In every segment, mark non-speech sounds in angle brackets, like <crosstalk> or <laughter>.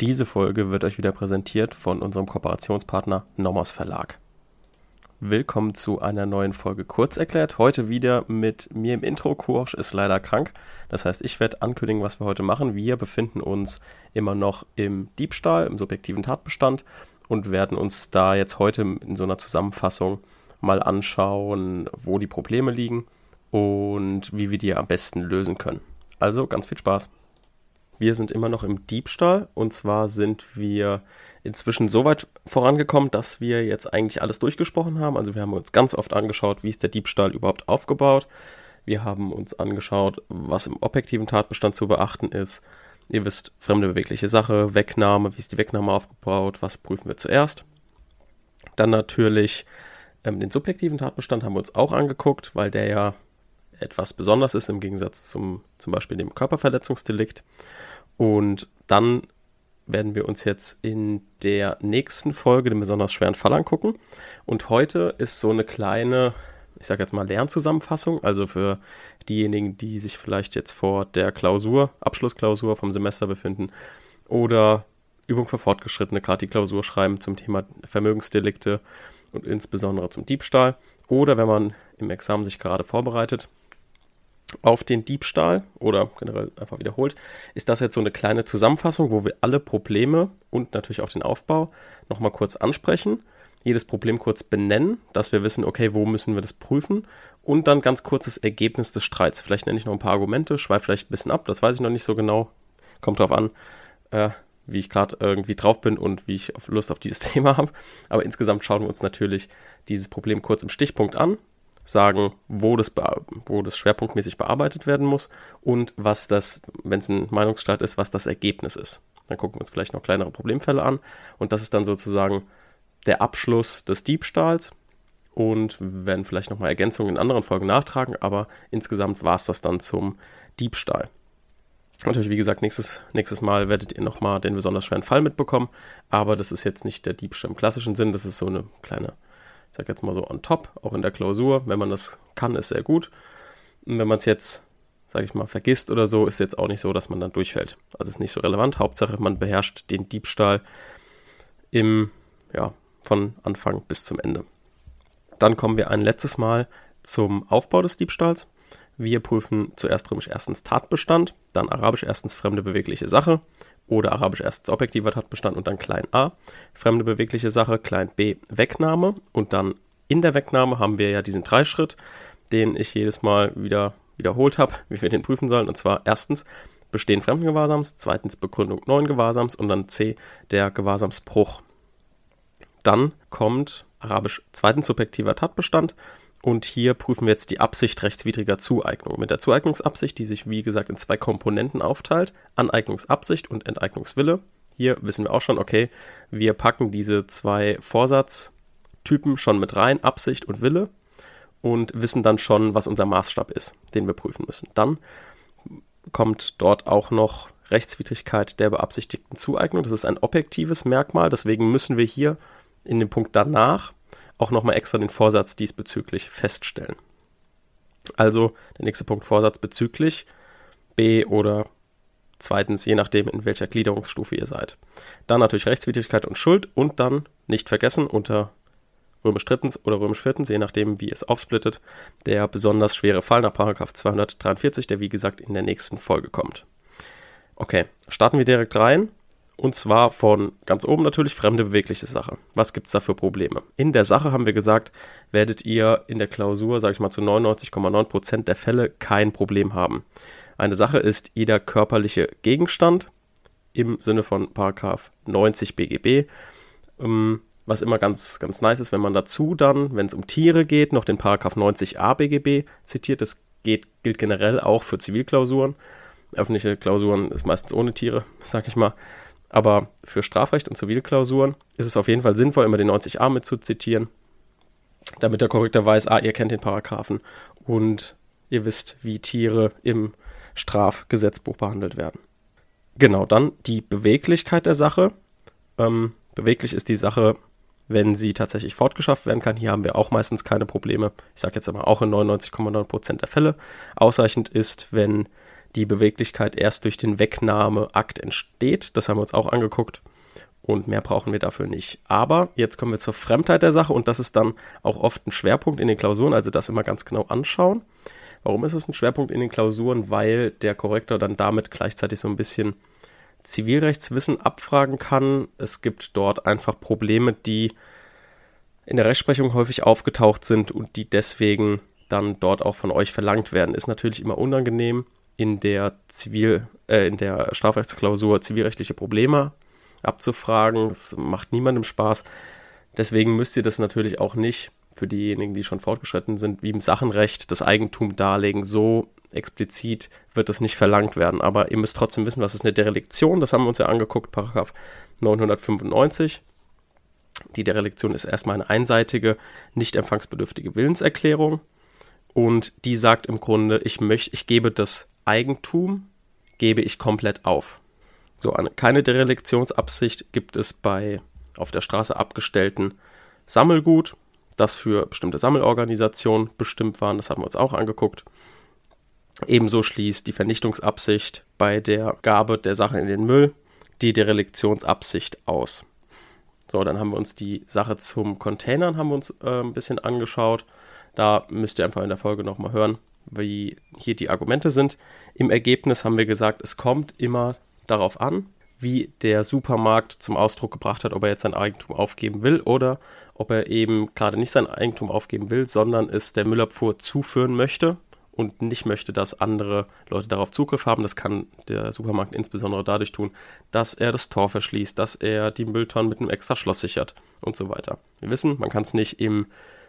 Diese Folge wird euch wieder präsentiert von unserem Kooperationspartner Nomos Verlag. Willkommen zu einer neuen Folge Kurz erklärt. Heute wieder mit mir im Intro. Kursch ist leider krank. Das heißt, ich werde ankündigen, was wir heute machen. Wir befinden uns immer noch im Diebstahl, im subjektiven Tatbestand und werden uns da jetzt heute in so einer Zusammenfassung mal anschauen, wo die Probleme liegen und wie wir die am besten lösen können. Also ganz viel Spaß. Wir sind immer noch im Diebstahl und zwar sind wir inzwischen so weit vorangekommen, dass wir jetzt eigentlich alles durchgesprochen haben. Also wir haben uns ganz oft angeschaut, wie ist der Diebstahl überhaupt aufgebaut. Wir haben uns angeschaut, was im objektiven Tatbestand zu beachten ist. Ihr wisst, fremde bewegliche Sache, Wegnahme, wie ist die Wegnahme aufgebaut, was prüfen wir zuerst. Dann natürlich ähm, den subjektiven Tatbestand haben wir uns auch angeguckt, weil der ja etwas besonders ist im Gegensatz zum zum Beispiel dem Körperverletzungsdelikt. Und dann werden wir uns jetzt in der nächsten Folge den besonders schweren Fall angucken. Und heute ist so eine kleine, ich sage jetzt mal Lernzusammenfassung, also für diejenigen, die sich vielleicht jetzt vor der Klausur, Abschlussklausur vom Semester befinden oder Übung für Fortgeschrittene, gerade die Klausur schreiben zum Thema Vermögensdelikte und insbesondere zum Diebstahl. Oder wenn man im Examen sich gerade vorbereitet, auf den Diebstahl oder generell einfach wiederholt, ist das jetzt so eine kleine Zusammenfassung, wo wir alle Probleme und natürlich auch den Aufbau nochmal kurz ansprechen, jedes Problem kurz benennen, dass wir wissen, okay, wo müssen wir das prüfen und dann ganz kurzes Ergebnis des Streits. Vielleicht nenne ich noch ein paar Argumente, schweife vielleicht ein bisschen ab, das weiß ich noch nicht so genau, kommt drauf an, äh, wie ich gerade irgendwie drauf bin und wie ich Lust auf dieses <laughs> Thema habe. Aber insgesamt schauen wir uns natürlich dieses Problem kurz im Stichpunkt an, sagen, wo das, wo das schwerpunktmäßig bearbeitet werden muss und was das, wenn es ein Meinungsstreit ist, was das Ergebnis ist. Dann gucken wir uns vielleicht noch kleinere Problemfälle an und das ist dann sozusagen der Abschluss des Diebstahls und werden vielleicht nochmal Ergänzungen in anderen Folgen nachtragen, aber insgesamt war es das dann zum Diebstahl. Natürlich, wie gesagt, nächstes, nächstes Mal werdet ihr nochmal den besonders schweren Fall mitbekommen, aber das ist jetzt nicht der Diebstahl im klassischen Sinn, das ist so eine kleine ich sage jetzt mal so on top, auch in der Klausur. Wenn man das kann, ist sehr gut. Und wenn man es jetzt, sage ich mal, vergisst oder so, ist jetzt auch nicht so, dass man dann durchfällt. Also ist nicht so relevant. Hauptsache, man beherrscht den Diebstahl im, ja, von Anfang bis zum Ende. Dann kommen wir ein letztes Mal zum Aufbau des Diebstahls. Wir prüfen zuerst römisch erstens Tatbestand, dann arabisch erstens fremde bewegliche Sache oder arabisch erstens objektiver Tatbestand und dann klein a, fremde bewegliche Sache, klein b, Wegnahme und dann in der Wegnahme haben wir ja diesen Dreischritt, den ich jedes Mal wieder wiederholt habe, <laughs> wie wir den prüfen sollen. Und zwar erstens Bestehen fremden Gewahrsams, zweitens Begründung neuen Gewahrsams und dann c, der Gewahrsamsbruch. Dann kommt arabisch zweitens subjektiver Tatbestand und hier prüfen wir jetzt die Absicht rechtswidriger Zueignung. Mit der Zueignungsabsicht, die sich wie gesagt in zwei Komponenten aufteilt, Aneignungsabsicht und Enteignungswille. Hier wissen wir auch schon, okay, wir packen diese zwei Vorsatztypen schon mit rein, Absicht und Wille, und wissen dann schon, was unser Maßstab ist, den wir prüfen müssen. Dann kommt dort auch noch Rechtswidrigkeit der beabsichtigten Zueignung. Das ist ein objektives Merkmal, deswegen müssen wir hier in dem Punkt danach auch nochmal extra den Vorsatz diesbezüglich feststellen. Also der nächste Punkt Vorsatz bezüglich B oder zweitens, je nachdem, in welcher Gliederungsstufe ihr seid. Dann natürlich Rechtswidrigkeit und Schuld und dann nicht vergessen unter römisch drittens oder römisch viertens, je nachdem, wie es aufsplittet, der besonders schwere Fall nach 243, der wie gesagt in der nächsten Folge kommt. Okay, starten wir direkt rein. Und zwar von ganz oben natürlich fremde bewegliche Sache. Was gibt es da für Probleme? In der Sache haben wir gesagt, werdet ihr in der Klausur, sage ich mal, zu 99,9% der Fälle kein Problem haben. Eine Sache ist jeder körperliche Gegenstand im Sinne von Paragraph 90 BGB. Ähm, was immer ganz, ganz nice ist, wenn man dazu dann, wenn es um Tiere geht, noch den Paragraph 90a BGB zitiert. Das geht, gilt generell auch für Zivilklausuren. Öffentliche Klausuren ist meistens ohne Tiere, sag ich mal. Aber für Strafrecht und Zivilklausuren ist es auf jeden Fall sinnvoll, immer den 90a mit zu zitieren, damit der Korrektor weiß, ah, ihr kennt den Paragraphen und ihr wisst, wie Tiere im Strafgesetzbuch behandelt werden. Genau, dann die Beweglichkeit der Sache. Ähm, beweglich ist die Sache, wenn sie tatsächlich fortgeschafft werden kann. Hier haben wir auch meistens keine Probleme. Ich sage jetzt aber auch in 99,9% der Fälle. Ausreichend ist, wenn die Beweglichkeit erst durch den Wegnahmeakt entsteht. Das haben wir uns auch angeguckt und mehr brauchen wir dafür nicht. Aber jetzt kommen wir zur Fremdheit der Sache und das ist dann auch oft ein Schwerpunkt in den Klausuren, also das immer ganz genau anschauen. Warum ist es ein Schwerpunkt in den Klausuren? Weil der Korrektor dann damit gleichzeitig so ein bisschen Zivilrechtswissen abfragen kann. Es gibt dort einfach Probleme, die in der Rechtsprechung häufig aufgetaucht sind und die deswegen dann dort auch von euch verlangt werden. Ist natürlich immer unangenehm in der Zivil, äh, in der Strafrechtsklausur zivilrechtliche Probleme abzufragen. Es macht niemandem Spaß. Deswegen müsst ihr das natürlich auch nicht für diejenigen, die schon fortgeschritten sind, wie im Sachenrecht das Eigentum darlegen. So explizit wird das nicht verlangt werden. Aber ihr müsst trotzdem wissen, was ist eine Derelektion. Das haben wir uns ja angeguckt, Paragraph 995. Die Derelektion ist erstmal eine einseitige, nicht empfangsbedürftige Willenserklärung. Und die sagt im Grunde, ich möchte, ich gebe das Eigentum, gebe ich komplett auf. So eine, keine Derelektionsabsicht gibt es bei auf der Straße abgestellten Sammelgut, das für bestimmte Sammelorganisationen bestimmt waren. Das haben wir uns auch angeguckt. Ebenso schließt die Vernichtungsabsicht bei der Gabe der Sache in den Müll die Derelektionsabsicht aus. So, dann haben wir uns die Sache zum Containern haben wir uns äh, ein bisschen angeschaut. Da müsst ihr einfach in der Folge nochmal hören, wie hier die Argumente sind. Im Ergebnis haben wir gesagt, es kommt immer darauf an, wie der Supermarkt zum Ausdruck gebracht hat, ob er jetzt sein Eigentum aufgeben will oder ob er eben gerade nicht sein Eigentum aufgeben will, sondern es der Müllabfuhr zuführen möchte und nicht möchte, dass andere Leute darauf Zugriff haben. Das kann der Supermarkt insbesondere dadurch tun, dass er das Tor verschließt, dass er die Mülltonnen mit einem extra Schloss sichert und so weiter. Wir wissen, man kann es nicht im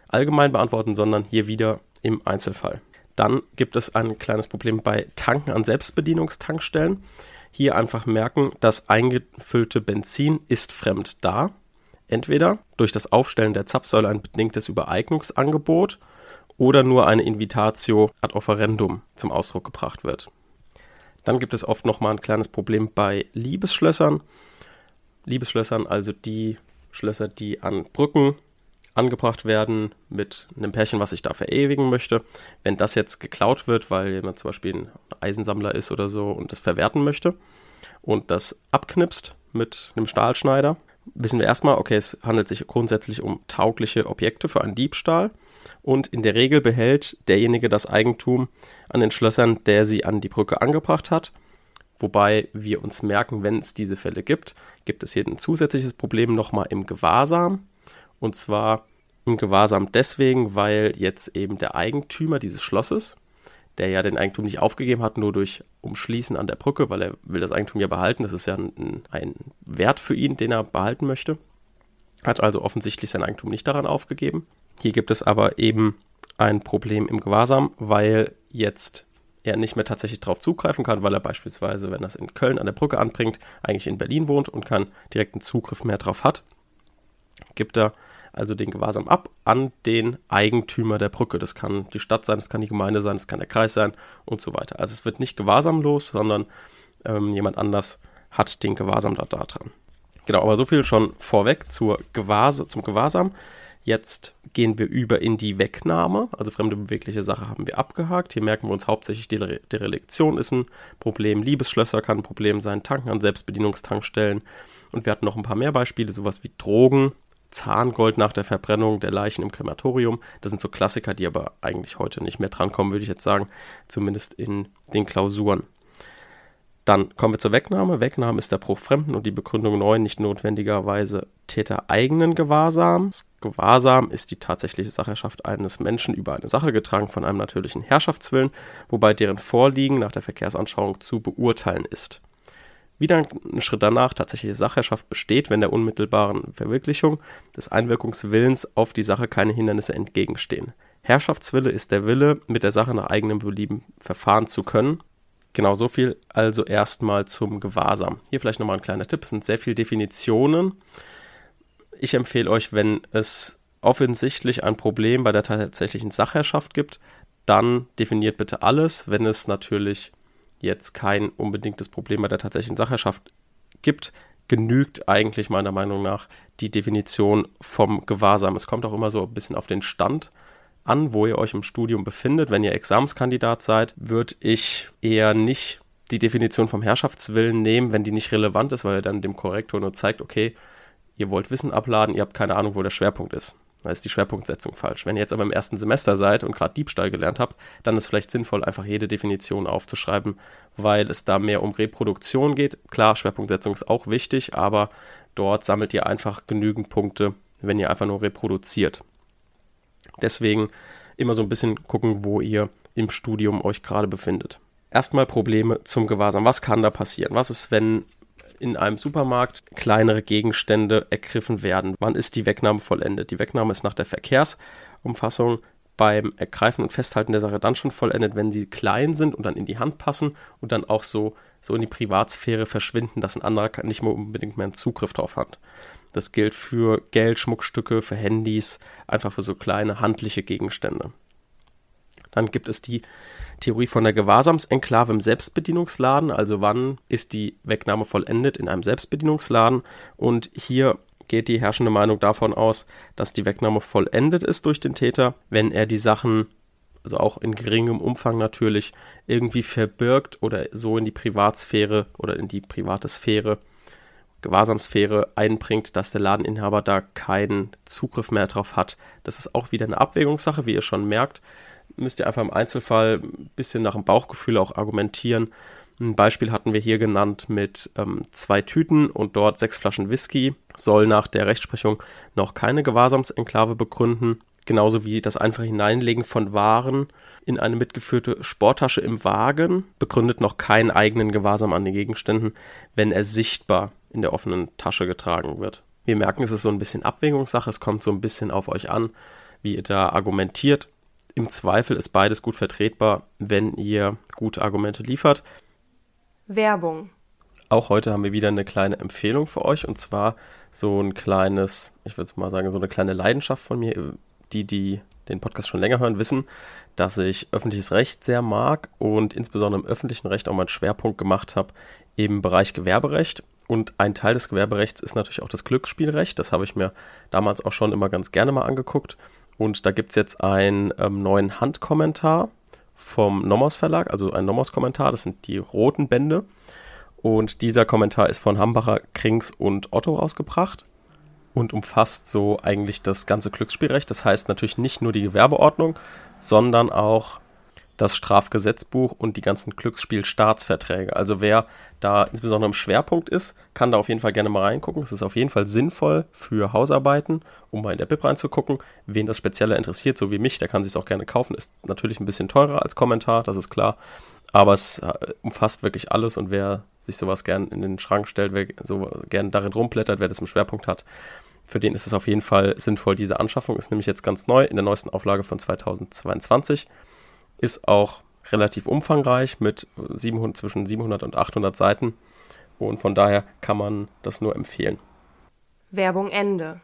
Allgemein beantworten, sondern hier wieder im Einzelfall. Dann gibt es ein kleines Problem bei Tanken an Selbstbedienungstankstellen. Hier einfach merken, das eingefüllte Benzin ist fremd da. Entweder durch das Aufstellen der Zapfsäule ein bedingtes Übereignungsangebot oder nur eine Invitatio ad offerendum zum Ausdruck gebracht wird. Dann gibt es oft nochmal ein kleines Problem bei Liebesschlössern. Liebesschlössern, also die Schlösser, die an Brücken angebracht werden mit einem Pärchen, was ich da verewigen möchte. Wenn das jetzt geklaut wird, weil jemand zum Beispiel ein Eisensammler ist oder so und das verwerten möchte und das abknipst mit einem Stahlschneider, wissen wir erstmal, okay, es handelt sich grundsätzlich um taugliche Objekte für einen Diebstahl und in der Regel behält derjenige das Eigentum an den Schlössern, der sie an die Brücke angebracht hat. Wobei wir uns merken, wenn es diese Fälle gibt, gibt es hier ein zusätzliches Problem nochmal im Gewahrsam. Und zwar im Gewahrsam deswegen, weil jetzt eben der Eigentümer dieses Schlosses, der ja den Eigentum nicht aufgegeben hat, nur durch Umschließen an der Brücke, weil er will das Eigentum ja behalten. Das ist ja ein, ein Wert für ihn, den er behalten möchte. Hat also offensichtlich sein Eigentum nicht daran aufgegeben. Hier gibt es aber eben ein Problem im Gewahrsam, weil jetzt er nicht mehr tatsächlich darauf zugreifen kann, weil er beispielsweise, wenn er es in Köln an der Brücke anbringt, eigentlich in Berlin wohnt und keinen direkten Zugriff mehr drauf hat, gibt er also den Gewahrsam ab an den Eigentümer der Brücke. Das kann die Stadt sein, das kann die Gemeinde sein, das kann der Kreis sein und so weiter. Also es wird nicht gewahrsamlos, sondern ähm, jemand anders hat den Gewahrsam da, da dran. Genau, aber so viel schon vorweg zur Gewahrs zum Gewahrsam. Jetzt gehen wir über in die Wegnahme. Also fremde bewegliche Sache haben wir abgehakt. Hier merken wir uns hauptsächlich, die Derelektion ist ein Problem. Liebesschlösser kann ein Problem sein. Tanken an Selbstbedienungstankstellen. Und wir hatten noch ein paar mehr Beispiele, sowas wie Drogen, Zahngold nach der Verbrennung der Leichen im Krematorium. Das sind so Klassiker, die aber eigentlich heute nicht mehr drankommen, würde ich jetzt sagen. Zumindest in den Klausuren. Dann kommen wir zur Wegnahme. Wegnahme ist der Bruch Fremden und die Begründung 9 nicht notwendigerweise tätereigenen Gewahrsams. Gewahrsam ist die tatsächliche Sacherschaft eines Menschen über eine Sache getragen von einem natürlichen Herrschaftswillen, wobei deren Vorliegen nach der Verkehrsanschauung zu beurteilen ist. Wieder ein Schritt danach, tatsächliche Sachherrschaft besteht, wenn der unmittelbaren Verwirklichung des Einwirkungswillens auf die Sache keine Hindernisse entgegenstehen. Herrschaftswille ist der Wille, mit der Sache nach eigenem Belieben verfahren zu können. Genau so viel also erstmal zum Gewahrsam. Hier vielleicht nochmal ein kleiner Tipp, es sind sehr viele Definitionen. Ich empfehle euch, wenn es offensichtlich ein Problem bei der tatsächlichen Sachherrschaft gibt, dann definiert bitte alles. Wenn es natürlich jetzt kein unbedingtes Problem bei der tatsächlichen Sachherrschaft gibt, genügt eigentlich meiner Meinung nach die Definition vom Gewahrsam. Es kommt auch immer so ein bisschen auf den Stand an, wo ihr euch im Studium befindet. Wenn ihr Examenskandidat seid, würde ich eher nicht die Definition vom Herrschaftswillen nehmen, wenn die nicht relevant ist, weil ihr dann dem Korrektor nur zeigt, okay, ihr wollt Wissen abladen, ihr habt keine Ahnung, wo der Schwerpunkt ist. Da ist die Schwerpunktsetzung falsch. Wenn ihr jetzt aber im ersten Semester seid und gerade Diebstahl gelernt habt, dann ist vielleicht sinnvoll, einfach jede Definition aufzuschreiben, weil es da mehr um Reproduktion geht. Klar, Schwerpunktsetzung ist auch wichtig, aber dort sammelt ihr einfach genügend Punkte, wenn ihr einfach nur reproduziert. Deswegen immer so ein bisschen gucken, wo ihr im Studium euch gerade befindet. Erstmal Probleme zum Gewahrsam. Was kann da passieren? Was ist, wenn in einem Supermarkt kleinere Gegenstände ergriffen werden. Wann ist die Wegnahme vollendet? Die Wegnahme ist nach der Verkehrsumfassung beim Ergreifen und Festhalten der Sache dann schon vollendet, wenn sie klein sind und dann in die Hand passen und dann auch so, so in die Privatsphäre verschwinden, dass ein anderer nicht mehr unbedingt mehr einen Zugriff drauf hat. Das gilt für Geld, Schmuckstücke, für Handys, einfach für so kleine handliche Gegenstände. Dann gibt es die Theorie von der Gewahrsamsenklave im Selbstbedienungsladen, also wann ist die Wegnahme vollendet in einem Selbstbedienungsladen. Und hier geht die herrschende Meinung davon aus, dass die Wegnahme vollendet ist durch den Täter, wenn er die Sachen, also auch in geringem Umfang natürlich, irgendwie verbirgt oder so in die Privatsphäre oder in die private Sphäre, Gewahrsamsphäre einbringt, dass der Ladeninhaber da keinen Zugriff mehr drauf hat. Das ist auch wieder eine Abwägungssache, wie ihr schon merkt müsst ihr einfach im Einzelfall ein bisschen nach dem Bauchgefühl auch argumentieren. Ein Beispiel hatten wir hier genannt mit ähm, zwei Tüten und dort sechs Flaschen Whisky. Soll nach der Rechtsprechung noch keine Gewahrsamsenklave begründen. Genauso wie das einfache Hineinlegen von Waren in eine mitgeführte Sporttasche im Wagen begründet noch keinen eigenen Gewahrsam an den Gegenständen, wenn er sichtbar in der offenen Tasche getragen wird. Wir merken, es ist so ein bisschen Abwägungssache, es kommt so ein bisschen auf euch an, wie ihr da argumentiert. Im Zweifel ist beides gut vertretbar, wenn ihr gute Argumente liefert. Werbung. Auch heute haben wir wieder eine kleine Empfehlung für euch und zwar so ein kleines, ich würde mal sagen, so eine kleine Leidenschaft von mir. Die, die den Podcast schon länger hören, wissen, dass ich öffentliches Recht sehr mag und insbesondere im öffentlichen Recht auch mal einen Schwerpunkt gemacht habe im Bereich Gewerberecht. Und ein Teil des Gewerberechts ist natürlich auch das Glücksspielrecht. Das habe ich mir damals auch schon immer ganz gerne mal angeguckt. Und da gibt es jetzt einen ähm, neuen Handkommentar vom Nomos Verlag, also ein Nomos-Kommentar, das sind die roten Bände. Und dieser Kommentar ist von Hambacher, Krings und Otto rausgebracht und umfasst so eigentlich das ganze Glücksspielrecht. Das heißt natürlich nicht nur die Gewerbeordnung, sondern auch das Strafgesetzbuch und die ganzen Glücksspielstaatsverträge. Also wer da insbesondere im Schwerpunkt ist, kann da auf jeden Fall gerne mal reingucken. Es ist auf jeden Fall sinnvoll für Hausarbeiten, um mal in der BIP reinzugucken. Wen das Spezielle interessiert, so wie mich, der kann sich auch gerne kaufen. Ist natürlich ein bisschen teurer als Kommentar, das ist klar. Aber es äh, umfasst wirklich alles und wer sich sowas gern in den Schrank stellt, wer so gern darin rumblättert, wer das im Schwerpunkt hat, für den ist es auf jeden Fall sinnvoll. Diese Anschaffung ist nämlich jetzt ganz neu in der neuesten Auflage von 2022 ist auch relativ umfangreich mit 700, zwischen 700 und 800 Seiten und von daher kann man das nur empfehlen. Werbung Ende.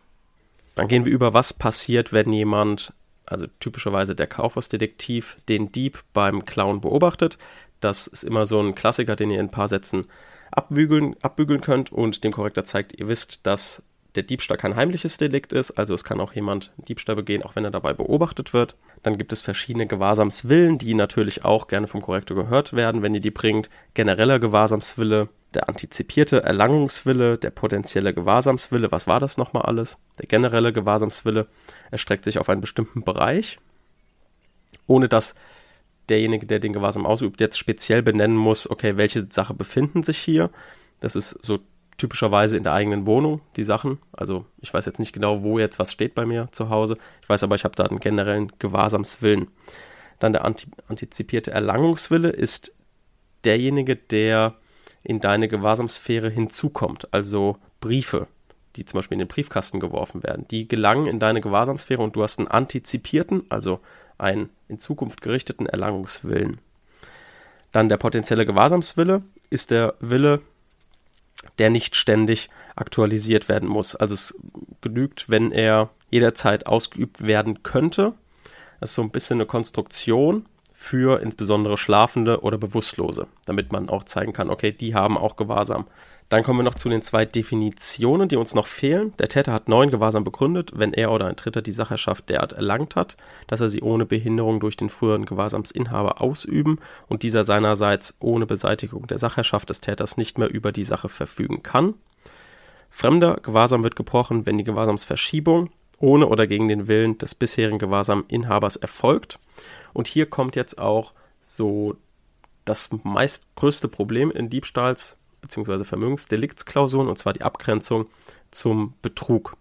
Dann gehen wir über, was passiert, wenn jemand, also typischerweise der Kaufhausdetektiv, den Dieb beim Clown beobachtet. Das ist immer so ein Klassiker, den ihr in ein paar Sätzen abbügeln, abbügeln könnt und dem Korrektor zeigt, ihr wisst, dass der Diebstahl kein heimliches Delikt ist, also es kann auch jemand Diebstahl begehen, auch wenn er dabei beobachtet wird. Dann gibt es verschiedene Gewahrsamswillen, die natürlich auch gerne vom Korrektor gehört werden, wenn ihr die bringt. Genereller Gewahrsamswille, der antizipierte Erlangungswille, der potenzielle Gewahrsamswille, was war das nochmal alles? Der generelle Gewahrsamswille erstreckt sich auf einen bestimmten Bereich, ohne dass derjenige, der den Gewahrsam ausübt, jetzt speziell benennen muss, okay, welche Sache befinden sich hier. Das ist so typischerweise in der eigenen Wohnung die Sachen. Also ich weiß jetzt nicht genau, wo jetzt was steht bei mir zu Hause. Ich weiß aber, ich habe da einen generellen Gewahrsamswillen. Dann der antizipierte Erlangungswille ist derjenige, der in deine Gewahrsamsphäre hinzukommt. Also Briefe, die zum Beispiel in den Briefkasten geworfen werden, die gelangen in deine Gewahrsamsphäre und du hast einen antizipierten, also einen in Zukunft gerichteten Erlangungswillen. Dann der potenzielle Gewahrsamswille ist der Wille, der nicht ständig aktualisiert werden muss. Also es genügt, wenn er jederzeit ausgeübt werden könnte. Das ist so ein bisschen eine Konstruktion für insbesondere Schlafende oder Bewusstlose, damit man auch zeigen kann, okay, die haben auch Gewahrsam. Dann kommen wir noch zu den zwei Definitionen, die uns noch fehlen. Der Täter hat neuen Gewahrsam begründet, wenn er oder ein Dritter die Sacherschaft derart erlangt hat, dass er sie ohne Behinderung durch den früheren Gewahrsamsinhaber ausüben und dieser seinerseits ohne Beseitigung der Sacherschaft des Täters nicht mehr über die Sache verfügen kann. Fremder Gewahrsam wird gebrochen, wenn die Gewahrsamsverschiebung ohne oder gegen den Willen des bisherigen Gewahrsaminhabers erfolgt. Und hier kommt jetzt auch so das meist größte Problem in Diebstahls- bzw. Vermögensdeliktsklausuren, und zwar die Abgrenzung zum Betrug.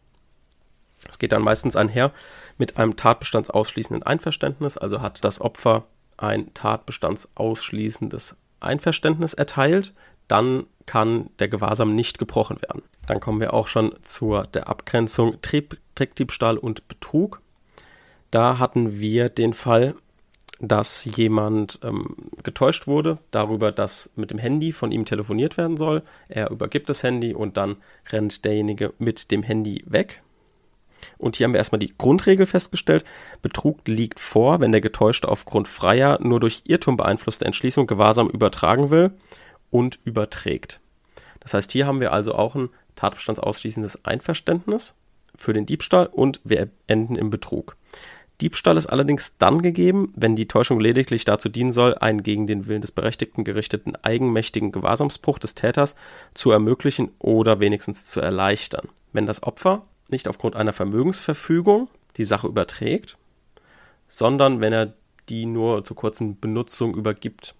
Es geht dann meistens einher mit einem tatbestandsausschließenden Einverständnis, also hat das Opfer ein tatbestandsausschließendes Einverständnis erteilt, dann kann der Gewahrsam nicht gebrochen werden. Dann kommen wir auch schon zur der Abgrenzung Trickdiebstahl und Betrug. Da hatten wir den Fall, dass jemand ähm, getäuscht wurde darüber, dass mit dem Handy von ihm telefoniert werden soll. Er übergibt das Handy und dann rennt derjenige mit dem Handy weg. Und hier haben wir erstmal die Grundregel festgestellt. Betrug liegt vor, wenn der Getäuschte aufgrund freier, nur durch Irrtum beeinflusster Entschließung Gewahrsam übertragen will und überträgt. Das heißt, hier haben wir also auch ein tatbestandsausschließendes Einverständnis für den Diebstahl und wir enden im Betrug. Diebstahl ist allerdings dann gegeben, wenn die Täuschung lediglich dazu dienen soll, einen gegen den Willen des Berechtigten gerichteten eigenmächtigen Gewahrsamsbruch des Täters zu ermöglichen oder wenigstens zu erleichtern. Wenn das Opfer nicht aufgrund einer Vermögensverfügung die Sache überträgt, sondern wenn er die nur zur kurzen Benutzung übergibt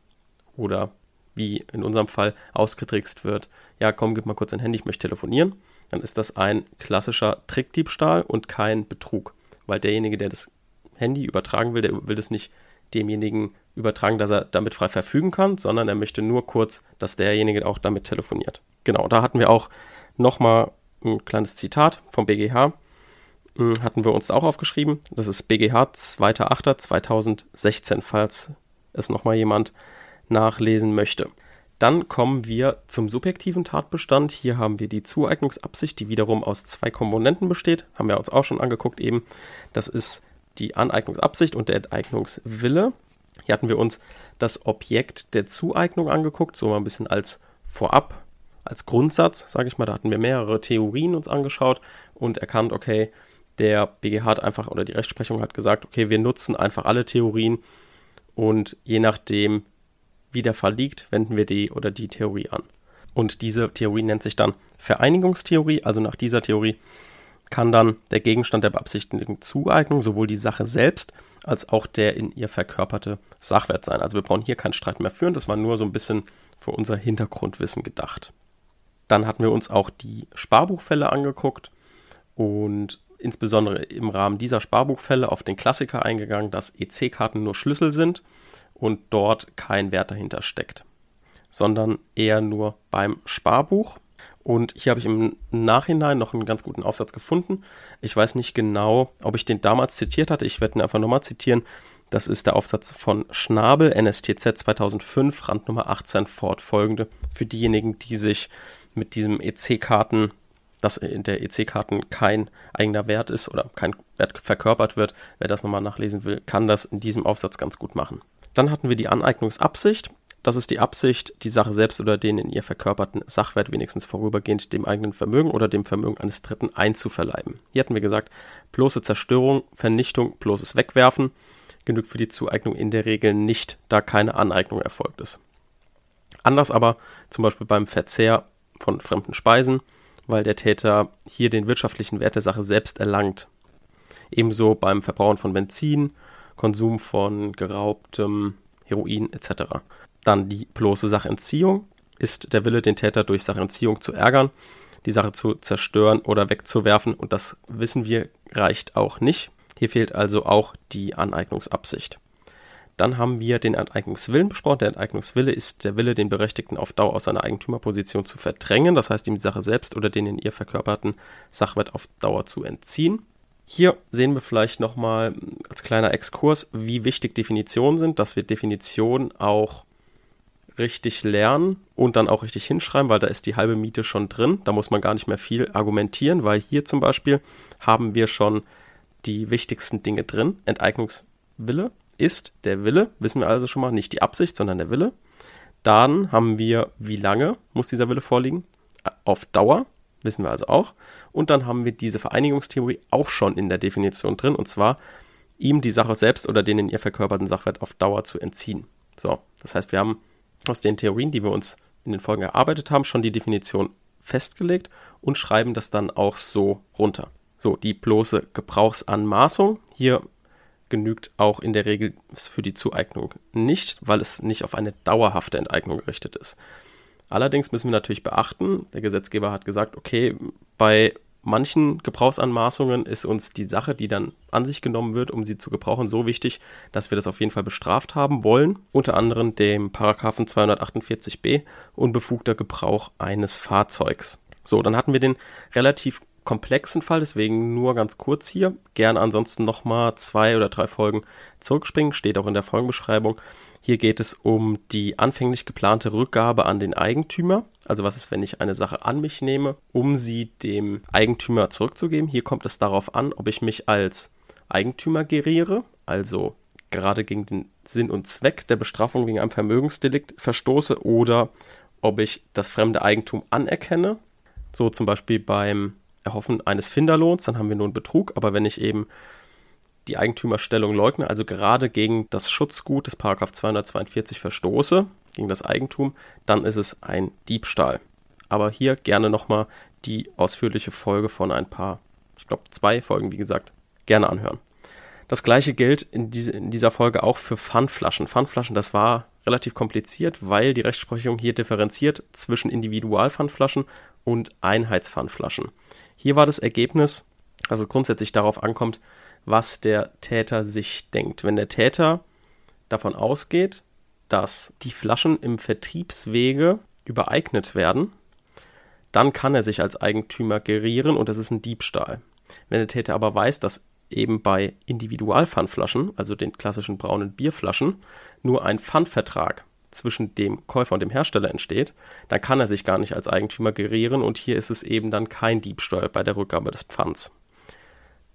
oder wie in unserem Fall ausgetrickst wird, ja komm, gib mal kurz ein Handy, ich möchte telefonieren, dann ist das ein klassischer Trickdiebstahl und kein Betrug, weil derjenige, der das Handy übertragen will, der will das nicht demjenigen übertragen, dass er damit frei verfügen kann, sondern er möchte nur kurz, dass derjenige auch damit telefoniert. Genau, da hatten wir auch nochmal ein kleines Zitat vom BGH, hm, hatten wir uns auch aufgeschrieben. Das ist BGH 2.8.2016, falls es nochmal jemand nachlesen möchte. Dann kommen wir zum subjektiven Tatbestand. Hier haben wir die Zueignungsabsicht, die wiederum aus zwei Komponenten besteht. Haben wir uns auch schon angeguckt eben. Das ist die Aneignungsabsicht und der Enteignungswille. Hier hatten wir uns das Objekt der Zueignung angeguckt, so mal ein bisschen als Vorab, als Grundsatz, sage ich mal. Da hatten wir mehrere Theorien uns angeschaut und erkannt, okay, der BGH hat einfach oder die Rechtsprechung hat gesagt, okay, wir nutzen einfach alle Theorien und je nachdem, wie der Fall liegt, wenden wir die oder die Theorie an. Und diese Theorie nennt sich dann Vereinigungstheorie. Also nach dieser Theorie kann dann der Gegenstand der beabsichtigten Zueignung sowohl die Sache selbst als auch der in ihr verkörperte Sachwert sein. Also wir brauchen hier keinen Streit mehr führen, das war nur so ein bisschen für unser Hintergrundwissen gedacht. Dann hatten wir uns auch die Sparbuchfälle angeguckt und insbesondere im Rahmen dieser Sparbuchfälle auf den Klassiker eingegangen, dass EC-Karten nur Schlüssel sind und dort kein Wert dahinter steckt, sondern eher nur beim Sparbuch und hier habe ich im Nachhinein noch einen ganz guten Aufsatz gefunden. Ich weiß nicht genau, ob ich den damals zitiert hatte. Ich werde ihn einfach nochmal zitieren. Das ist der Aufsatz von Schnabel, NSTZ 2005, Randnummer 18 fortfolgende. Für diejenigen, die sich mit diesem EC-Karten, dass in der EC-Karten kein eigener Wert ist oder kein Wert verkörpert wird, wer das nochmal nachlesen will, kann das in diesem Aufsatz ganz gut machen. Dann hatten wir die Aneignungsabsicht. Das ist die Absicht, die Sache selbst oder den in ihr verkörperten Sachwert wenigstens vorübergehend dem eigenen Vermögen oder dem Vermögen eines Dritten einzuverleiben. Hier hatten wir gesagt, bloße Zerstörung, Vernichtung, bloßes Wegwerfen genügt für die Zueignung in der Regel nicht, da keine Aneignung erfolgt ist. Anders aber zum Beispiel beim Verzehr von fremden Speisen, weil der Täter hier den wirtschaftlichen Wert der Sache selbst erlangt. Ebenso beim Verbrauchen von Benzin, Konsum von geraubtem Heroin etc. Dann die bloße Sachentziehung ist der Wille, den Täter durch Sachentziehung zu ärgern, die Sache zu zerstören oder wegzuwerfen. Und das wissen wir, reicht auch nicht. Hier fehlt also auch die Aneignungsabsicht. Dann haben wir den Enteignungswillen besprochen. Der Enteignungswille ist der Wille, den Berechtigten auf Dauer aus seiner Eigentümerposition zu verdrängen, das heißt ihm die Sache selbst oder den in ihr verkörperten Sachwert auf Dauer zu entziehen. Hier sehen wir vielleicht nochmal als kleiner Exkurs, wie wichtig Definitionen sind, dass wir Definitionen auch richtig lernen und dann auch richtig hinschreiben, weil da ist die halbe Miete schon drin. Da muss man gar nicht mehr viel argumentieren, weil hier zum Beispiel haben wir schon die wichtigsten Dinge drin. Enteignungswille ist der Wille, wissen wir also schon mal, nicht die Absicht, sondern der Wille. Dann haben wir, wie lange muss dieser Wille vorliegen? Auf Dauer, wissen wir also auch. Und dann haben wir diese Vereinigungstheorie auch schon in der Definition drin, und zwar ihm die Sache selbst oder den in ihr verkörperten Sachwert auf Dauer zu entziehen. So, das heißt, wir haben aus den Theorien, die wir uns in den Folgen erarbeitet haben, schon die Definition festgelegt und schreiben das dann auch so runter. So, die bloße Gebrauchsanmaßung. Hier genügt auch in der Regel für die Zueignung nicht, weil es nicht auf eine dauerhafte Enteignung gerichtet ist. Allerdings müssen wir natürlich beachten, der Gesetzgeber hat gesagt, okay, bei manchen Gebrauchsanmaßungen ist uns die Sache, die dann an sich genommen wird, um sie zu gebrauchen, so wichtig, dass wir das auf jeden Fall bestraft haben wollen. Unter anderem dem Paragraphen 248b unbefugter Gebrauch eines Fahrzeugs. So, dann hatten wir den relativ komplexen Fall, deswegen nur ganz kurz hier. Gerne ansonsten nochmal zwei oder drei Folgen zurückspringen, steht auch in der Folgenbeschreibung. Hier geht es um die anfänglich geplante Rückgabe an den Eigentümer. Also was ist, wenn ich eine Sache an mich nehme, um sie dem Eigentümer zurückzugeben. Hier kommt es darauf an, ob ich mich als Eigentümer geriere, also gerade gegen den Sinn und Zweck der Bestrafung wegen einem Vermögensdelikt verstoße oder ob ich das fremde Eigentum anerkenne. So zum Beispiel beim Erhoffen eines Finderlohns, dann haben wir nur einen Betrug. Aber wenn ich eben die Eigentümerstellung leugne, also gerade gegen das Schutzgut des Paragraph 242 verstoße, gegen das Eigentum, dann ist es ein Diebstahl. Aber hier gerne nochmal die ausführliche Folge von ein paar, ich glaube zwei Folgen, wie gesagt, gerne anhören. Das gleiche gilt in, diese, in dieser Folge auch für Pfandflaschen. Pfandflaschen, das war relativ kompliziert, weil die Rechtsprechung hier differenziert zwischen Individualpfandflaschen und Einheitspfandflaschen. Hier war das Ergebnis, dass es grundsätzlich darauf ankommt, was der Täter sich denkt. Wenn der Täter davon ausgeht, dass die Flaschen im Vertriebswege übereignet werden, dann kann er sich als Eigentümer gerieren und das ist ein Diebstahl. Wenn der Täter aber weiß, dass eben bei Individualpfandflaschen, also den klassischen braunen Bierflaschen, nur ein Pfandvertrag zwischen dem Käufer und dem Hersteller entsteht, dann kann er sich gar nicht als Eigentümer gerieren und hier ist es eben dann kein Diebstahl bei der Rückgabe des Pfands.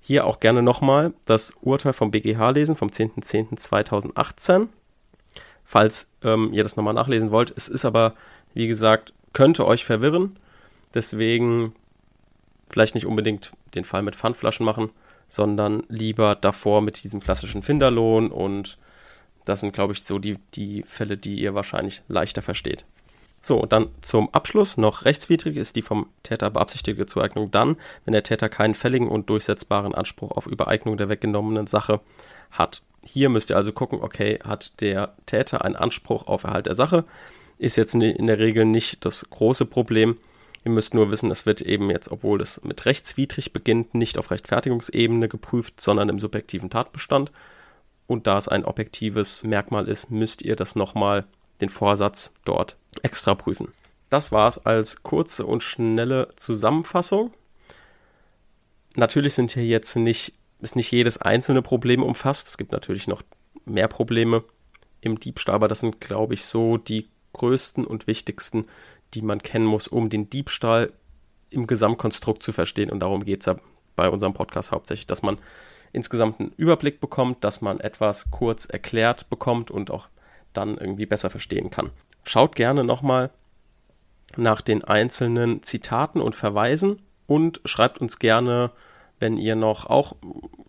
Hier auch gerne nochmal das Urteil vom BGH lesen vom 10.10.2018, falls ähm, ihr das nochmal nachlesen wollt. Es ist aber, wie gesagt, könnte euch verwirren, deswegen vielleicht nicht unbedingt den Fall mit Pfandflaschen machen, sondern lieber davor mit diesem klassischen Finderlohn und das sind, glaube ich, so die, die Fälle, die ihr wahrscheinlich leichter versteht. So, und dann zum Abschluss noch rechtswidrig ist die vom Täter beabsichtigte Zueignung dann, wenn der Täter keinen fälligen und durchsetzbaren Anspruch auf Übereignung der weggenommenen Sache hat. Hier müsst ihr also gucken, okay, hat der Täter einen Anspruch auf Erhalt der Sache? Ist jetzt in der Regel nicht das große Problem. Ihr müsst nur wissen, es wird eben jetzt, obwohl es mit rechtswidrig beginnt, nicht auf Rechtfertigungsebene geprüft, sondern im subjektiven Tatbestand. Und da es ein objektives Merkmal ist, müsst ihr das nochmal den Vorsatz dort extra prüfen. Das war es als kurze und schnelle Zusammenfassung. Natürlich sind hier jetzt nicht, ist nicht jedes einzelne Problem umfasst. Es gibt natürlich noch mehr Probleme im Diebstahl, aber das sind, glaube ich, so die größten und wichtigsten, die man kennen muss, um den Diebstahl im Gesamtkonstrukt zu verstehen. Und darum geht es ja bei unserem Podcast hauptsächlich, dass man insgesamt einen Überblick bekommt, dass man etwas kurz erklärt bekommt und auch dann irgendwie besser verstehen kann. Schaut gerne nochmal nach den einzelnen Zitaten und Verweisen und schreibt uns gerne, wenn ihr noch auch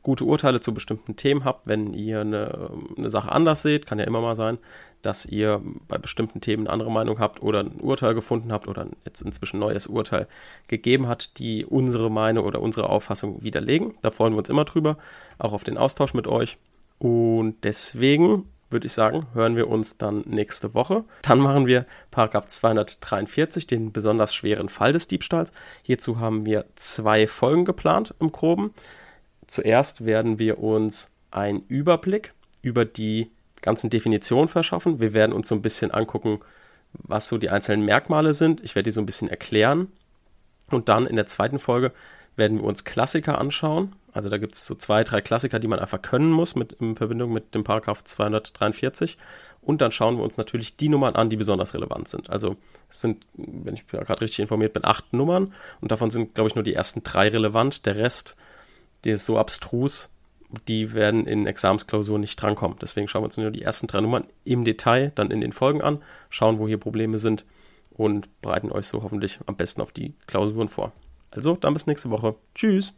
gute Urteile zu bestimmten Themen habt, wenn ihr eine, eine Sache anders seht, kann ja immer mal sein, dass ihr bei bestimmten Themen eine andere Meinung habt oder ein Urteil gefunden habt oder jetzt inzwischen ein neues Urteil gegeben hat, die unsere Meinung oder unsere Auffassung widerlegen. Da freuen wir uns immer drüber, auch auf den Austausch mit euch. Und deswegen würde ich sagen, hören wir uns dann nächste Woche. Dann machen wir Paragraph 243, den besonders schweren Fall des Diebstahls. Hierzu haben wir zwei Folgen geplant im Groben. Zuerst werden wir uns einen Überblick über die ganzen Definitionen verschaffen. Wir werden uns so ein bisschen angucken, was so die einzelnen Merkmale sind. Ich werde die so ein bisschen erklären. Und dann in der zweiten Folge werden wir uns Klassiker anschauen. Also da gibt es so zwei, drei Klassiker, die man einfach können muss mit, in Verbindung mit dem Paragraph 243. Und dann schauen wir uns natürlich die Nummern an, die besonders relevant sind. Also es sind, wenn ich gerade richtig informiert bin, acht Nummern. Und davon sind, glaube ich, nur die ersten drei relevant. Der Rest, der ist so abstrus die werden in Examensklausuren nicht drankommen. Deswegen schauen wir uns nur die ersten drei Nummern im Detail dann in den Folgen an, schauen, wo hier Probleme sind und bereiten euch so hoffentlich am besten auf die Klausuren vor. Also, dann bis nächste Woche. Tschüss.